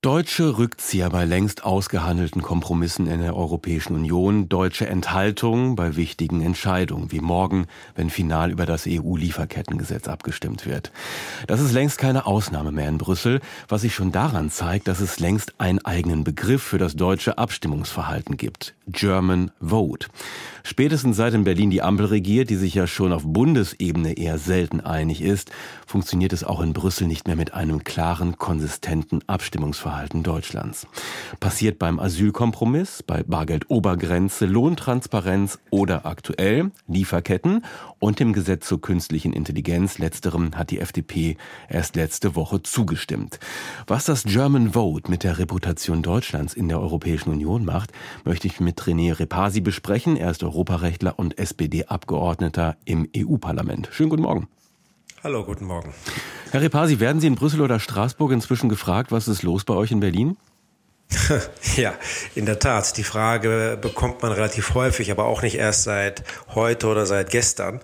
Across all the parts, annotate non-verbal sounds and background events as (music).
Deutsche Rückzieher bei längst ausgehandelten Kompromissen in der Europäischen Union, deutsche Enthaltung bei wichtigen Entscheidungen, wie morgen, wenn final über das EU-Lieferkettengesetz abgestimmt wird. Das ist längst keine Ausnahme mehr in Brüssel, was sich schon daran zeigt, dass es längst einen eigenen Begriff für das deutsche Abstimmungsverhalten gibt. German Vote. Spätestens seit in Berlin die Ampel regiert, die sich ja schon auf Bundesebene eher selten einig ist, funktioniert es auch in Brüssel nicht mehr mit einem klaren, konsistenten Abstimmungsverhalten Deutschlands. Passiert beim Asylkompromiss, bei Bargeldobergrenze, Lohntransparenz oder aktuell Lieferketten und dem Gesetz zur künstlichen Intelligenz. Letzterem hat die FDP erst letzte Woche zugestimmt. Was das German Vote mit der Reputation Deutschlands in der Europäischen Union macht, möchte ich mit René Repasi besprechen. Er ist Europarechtler und SPD-Abgeordneter im EU-Parlament. Schönen guten Morgen. Hallo, guten Morgen. Herr Repasi, werden Sie in Brüssel oder Straßburg inzwischen gefragt, was ist los bei euch in Berlin? (laughs) Ja, in der Tat. Die Frage bekommt man relativ häufig, aber auch nicht erst seit heute oder seit gestern.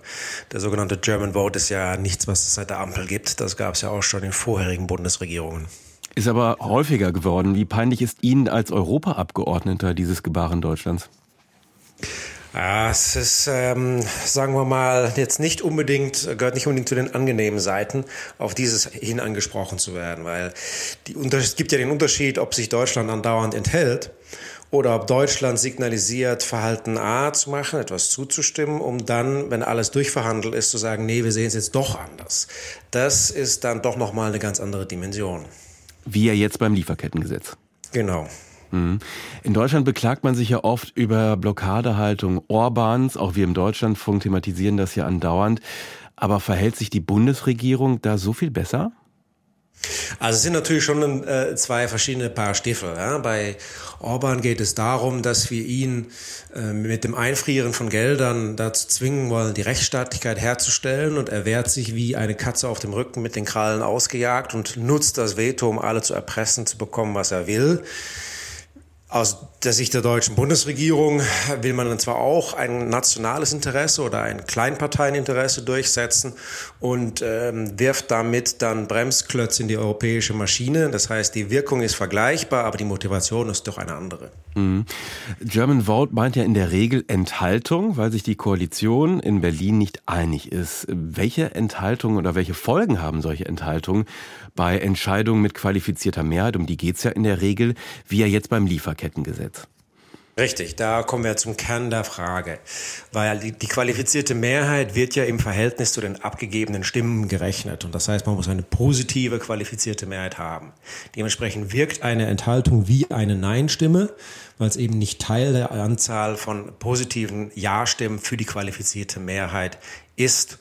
Der sogenannte German Vote ist ja nichts, was es seit der Ampel gibt. Das gab es ja auch schon in vorherigen Bundesregierungen. Ist aber häufiger geworden. Wie peinlich ist Ihnen als Europaabgeordneter dieses Gebaren Deutschlands? Ja, es ist, ähm, sagen wir mal, jetzt nicht unbedingt, gehört nicht unbedingt zu den angenehmen Seiten, auf dieses hin angesprochen zu werden, weil die, es gibt ja den Unterschied, ob sich Deutschland andauernd enthält oder ob Deutschland signalisiert, Verhalten A zu machen, etwas zuzustimmen, um dann, wenn alles durchverhandelt ist, zu sagen, nee, wir sehen es jetzt doch anders. Das ist dann doch nochmal eine ganz andere Dimension. Wie ja jetzt beim Lieferkettengesetz. Genau. Mhm. In Deutschland beklagt man sich ja oft über Blockadehaltung Orbans. Auch wir im Deutschlandfunk thematisieren das ja andauernd. Aber verhält sich die Bundesregierung da so viel besser? Also es sind natürlich schon äh, zwei verschiedene Paar Stiefel. Bei Orban geht es darum, dass wir ihn äh, mit dem Einfrieren von Geldern dazu zwingen wollen, die Rechtsstaatlichkeit herzustellen. Und er wehrt sich wie eine Katze auf dem Rücken mit den Krallen ausgejagt und nutzt das Veto, um alle zu erpressen, zu bekommen, was er will. Aus der Sicht der deutschen Bundesregierung will man dann zwar auch ein nationales Interesse oder ein Kleinparteieninteresse durchsetzen und ähm, wirft damit dann Bremsklötze in die europäische Maschine. Das heißt, die Wirkung ist vergleichbar, aber die Motivation ist doch eine andere. Mhm. German Vote meint ja in der Regel Enthaltung, weil sich die Koalition in Berlin nicht einig ist. Welche Enthaltung oder welche Folgen haben solche Enthaltungen bei Entscheidungen mit qualifizierter Mehrheit? Um die geht es ja in der Regel, wie ja jetzt beim Lieferkettengesetz. Richtig, da kommen wir zum Kern der Frage, weil die, die, qualifizierte Mehrheit wird ja im Verhältnis zu den abgegebenen Stimmen gerechnet und das heißt, man muss eine positive qualifizierte Mehrheit haben. Dementsprechend wirkt eine Enthaltung wie eine Nein-Stimme, weil es eben nicht Teil der Anzahl von positiven Ja-Stimmen für die qualifizierte Mehrheit ist.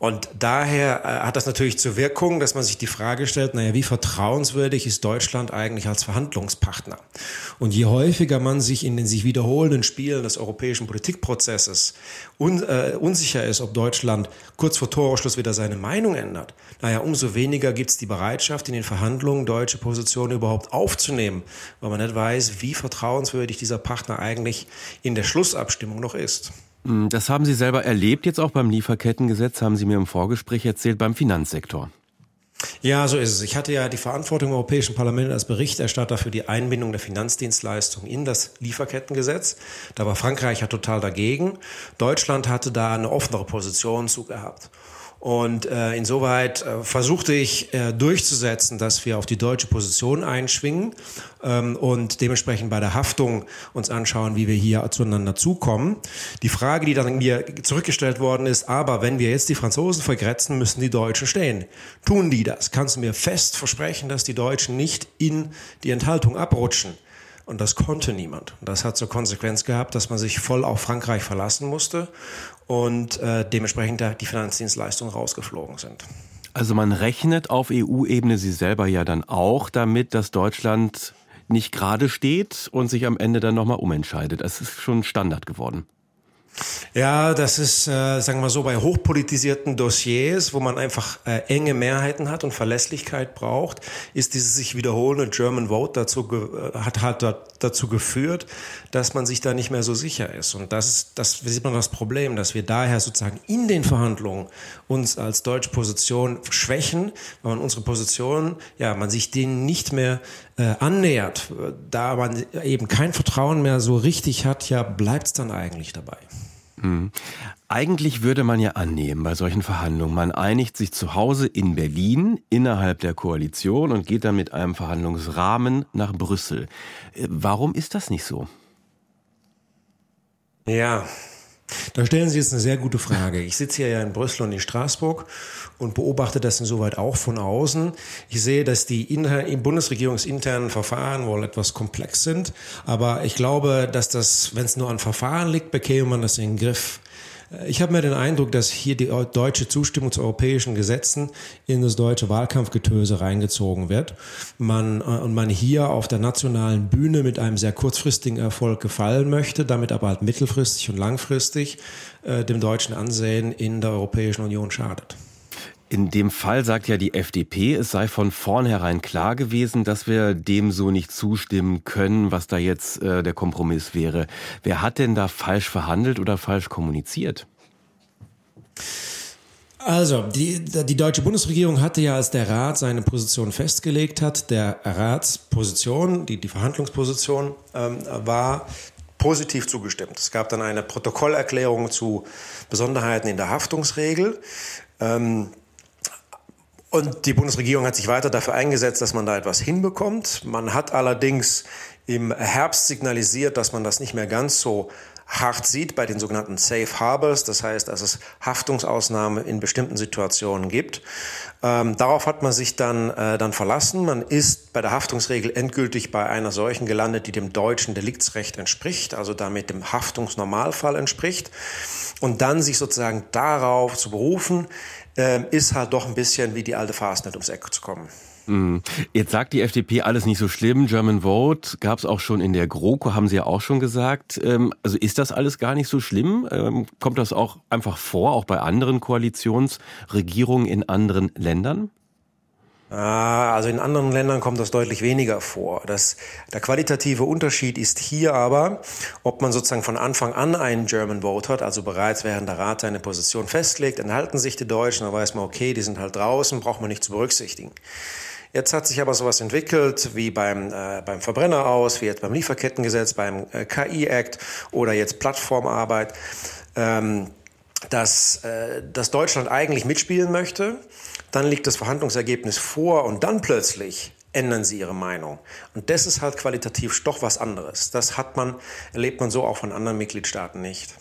Und daher äh, hat das natürlich zur Wirkung, dass man sich die Frage stellt, naja, wie vertrauenswürdig ist Deutschland eigentlich als Verhandlungspartner? Und je häufiger man sich in den sich wiederholenden Spielen des europäischen Politikprozesses un, äh, unsicher ist, ob Deutschland kurz vor Torschluss wieder seine Meinung ändert, naja, umso weniger gibt es die Bereitschaft, in den Verhandlungen deutsche Positionen überhaupt aufzunehmen, weil man nicht weiß, wie vertrauenswürdig dieser Partner eigentlich in der Schlussabstimmung noch ist. Hm, das haben Sie selber erlebt, jetzt auch beim Lieferkettengesetz, haben Sie mir im Vorgespräch erzählt, beim Finanzsektor. Ja, so ist es. Ich hatte ja die Verantwortung im Europäischen Parlament als Berichterstatter für die Einbindung der Finanzdienstleistungen in das Lieferkettengesetz. Da war Frankreich ja total dagegen. Deutschland hatte da eine offenere Position zu gehabt. Und äh, insoweit äh, versuchte ich äh, durchzusetzen, dass wir auf die deutsche Position einschwingen ähm, und dementsprechend bei der Haftung uns anschauen, wie wir hier zueinander zukommen. Die Frage, die dann mir zurückgestellt worden ist, aber wenn wir jetzt die Franzosen vergrätzen, müssen die Deutschen stehen. Tun die das? Kannst du mir fest versprechen, dass die Deutschen nicht in die Enthaltung abrutschen? Und das konnte niemand. Das hat zur Konsequenz gehabt, dass man sich voll auf Frankreich verlassen musste und äh, dementsprechend die Finanzdienstleistungen rausgeflogen sind. Also man rechnet auf EU-Ebene Sie selber ja dann auch damit, dass Deutschland nicht gerade steht und sich am Ende dann nochmal umentscheidet. Das ist schon Standard geworden. Ja, das ist, äh, sagen wir so, bei hochpolitisierten Dossiers, wo man einfach äh, enge Mehrheiten hat und Verlässlichkeit braucht, ist dieses sich wiederholende German Vote dazu äh, hat, hat dazu geführt, dass man sich da nicht mehr so sicher ist. Und das ist, das sieht man das Problem, dass wir daher sozusagen in den Verhandlungen uns als deutsche Position schwächen, weil man unsere Position, ja, man sich denen nicht mehr äh, annähert, da man eben kein Vertrauen mehr so richtig hat, ja, bleibt es dann eigentlich dabei. Mhm. Eigentlich würde man ja annehmen bei solchen Verhandlungen, man einigt sich zu Hause in Berlin innerhalb der Koalition und geht dann mit einem Verhandlungsrahmen nach Brüssel. Äh, warum ist das nicht so? Ja, da stellen Sie jetzt eine sehr gute Frage. Ich sitze hier ja in Brüssel und in Straßburg und beobachte das insoweit auch von außen. Ich sehe, dass die bundesregierungsinternen Verfahren wohl etwas komplex sind, aber ich glaube, dass das, wenn es nur an Verfahren liegt, bekäme man das in den Griff. Ich habe mir den Eindruck, dass hier die deutsche Zustimmung zu europäischen Gesetzen in das deutsche Wahlkampfgetöse reingezogen wird. Man, äh, und man hier auf der nationalen Bühne mit einem sehr kurzfristigen Erfolg gefallen möchte, damit aber halt mittelfristig und langfristig äh, dem deutschen Ansehen in der Europäischen Union schadet. In dem Fall sagt ja die FDP, es sei von vornherein klar gewesen, dass wir dem so nicht zustimmen können, was da jetzt äh, der Kompromiss wäre. Wer hat denn da falsch verhandelt oder falsch kommuniziert? Also, die, die deutsche Bundesregierung hatte ja, als der Rat seine Position festgelegt hat, der Ratsposition, die, die Verhandlungsposition, ähm, war positiv zugestimmt. Es gab dann eine Protokollerklärung zu Besonderheiten in der Haftungsregel. Ähm, und die Bundesregierung hat sich weiter dafür eingesetzt, dass man da etwas hinbekommt. Man hat allerdings im Herbst signalisiert, dass man das nicht mehr ganz so hart sieht bei den sogenannten Safe Harbors, das heißt, dass es Haftungsausnahmen in bestimmten Situationen gibt. Ähm, darauf hat man sich dann, äh, dann verlassen. Man ist bei der Haftungsregel endgültig bei einer solchen gelandet, die dem deutschen Deliktsrecht entspricht, also damit dem Haftungsnormalfall entspricht. Und dann sich sozusagen darauf zu berufen, äh, ist halt doch ein bisschen wie die alte Fastnet ums Eck zu kommen. Mhm. Jetzt sagt die FDP alles nicht so schlimm. German Vote gab es auch schon in der GroKo, haben Sie ja auch schon gesagt. Ähm, also ist das alles gar nicht so schlimm? Ähm, kommt das auch einfach vor, auch bei anderen Koalitionsregierungen in anderen Ländern? Ah, also in anderen Ländern kommt das deutlich weniger vor. Das, der qualitative Unterschied ist hier aber, ob man sozusagen von Anfang an einen German Vote hat, also bereits während der Rat seine Position festlegt, enthalten sich die Deutschen, dann weiß man, okay, die sind halt draußen, braucht man nicht zu berücksichtigen. Jetzt hat sich aber sowas entwickelt wie beim, äh, beim Verbrenner aus, wie jetzt beim Lieferkettengesetz, beim äh, KI-Act oder jetzt Plattformarbeit, ähm, dass, äh, dass Deutschland eigentlich mitspielen möchte. Dann liegt das Verhandlungsergebnis vor und dann plötzlich ändern sie ihre Meinung. Und das ist halt qualitativ doch was anderes. Das hat man, erlebt man so auch von anderen Mitgliedstaaten nicht.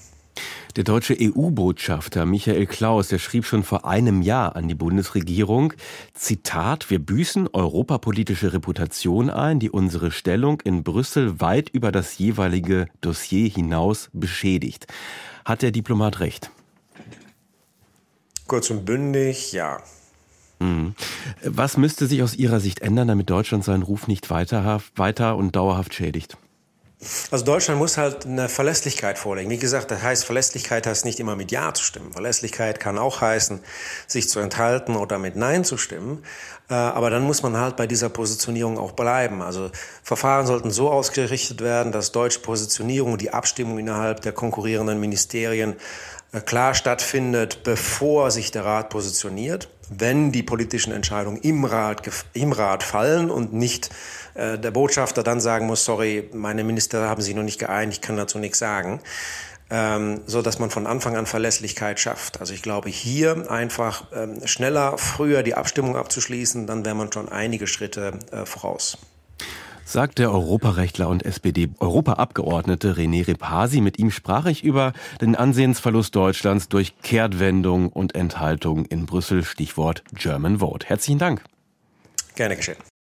Der deutsche EU-Botschafter Michael Klaus, der schrieb schon vor einem Jahr an die Bundesregierung, Zitat, wir büßen europapolitische Reputation ein, die unsere Stellung in Brüssel weit über das jeweilige Dossier hinaus beschädigt. Hat der Diplomat recht? Kurz und bündig, ja. Mhm. Was müsste sich aus Ihrer Sicht ändern, damit Deutschland seinen Ruf nicht weiter, weiter und dauerhaft schädigt? Also Deutschland muss halt eine Verlässlichkeit vorlegen. Wie gesagt, das heißt, Verlässlichkeit heißt nicht immer mit Ja zu stimmen. Verlässlichkeit kann auch heißen, sich zu enthalten oder mit Nein zu stimmen. Äh, aber dann muss man halt bei dieser Positionierung auch bleiben. Also Verfahren sollten so ausgerichtet werden, dass deutsche Positionierung und die Abstimmung innerhalb der konkurrierenden Ministerien klar stattfindet, bevor sich der Rat positioniert, wenn die politischen Entscheidungen im Rat, im Rat fallen und nicht äh, der Botschafter dann sagen muss, sorry, meine Minister haben sich noch nicht geeinigt, ich kann dazu nichts sagen, ähm, so dass man von Anfang an Verlässlichkeit schafft. Also ich glaube, hier einfach ähm, schneller, früher die Abstimmung abzuschließen, dann wäre man schon einige Schritte äh, voraus sagt der Europarechtler und SPD-Europaabgeordnete René Repasi. Mit ihm sprach ich über den Ansehensverlust Deutschlands durch Kehrtwendung und Enthaltung in Brüssel, Stichwort German Vote. Herzlichen Dank. Gerne geschehen.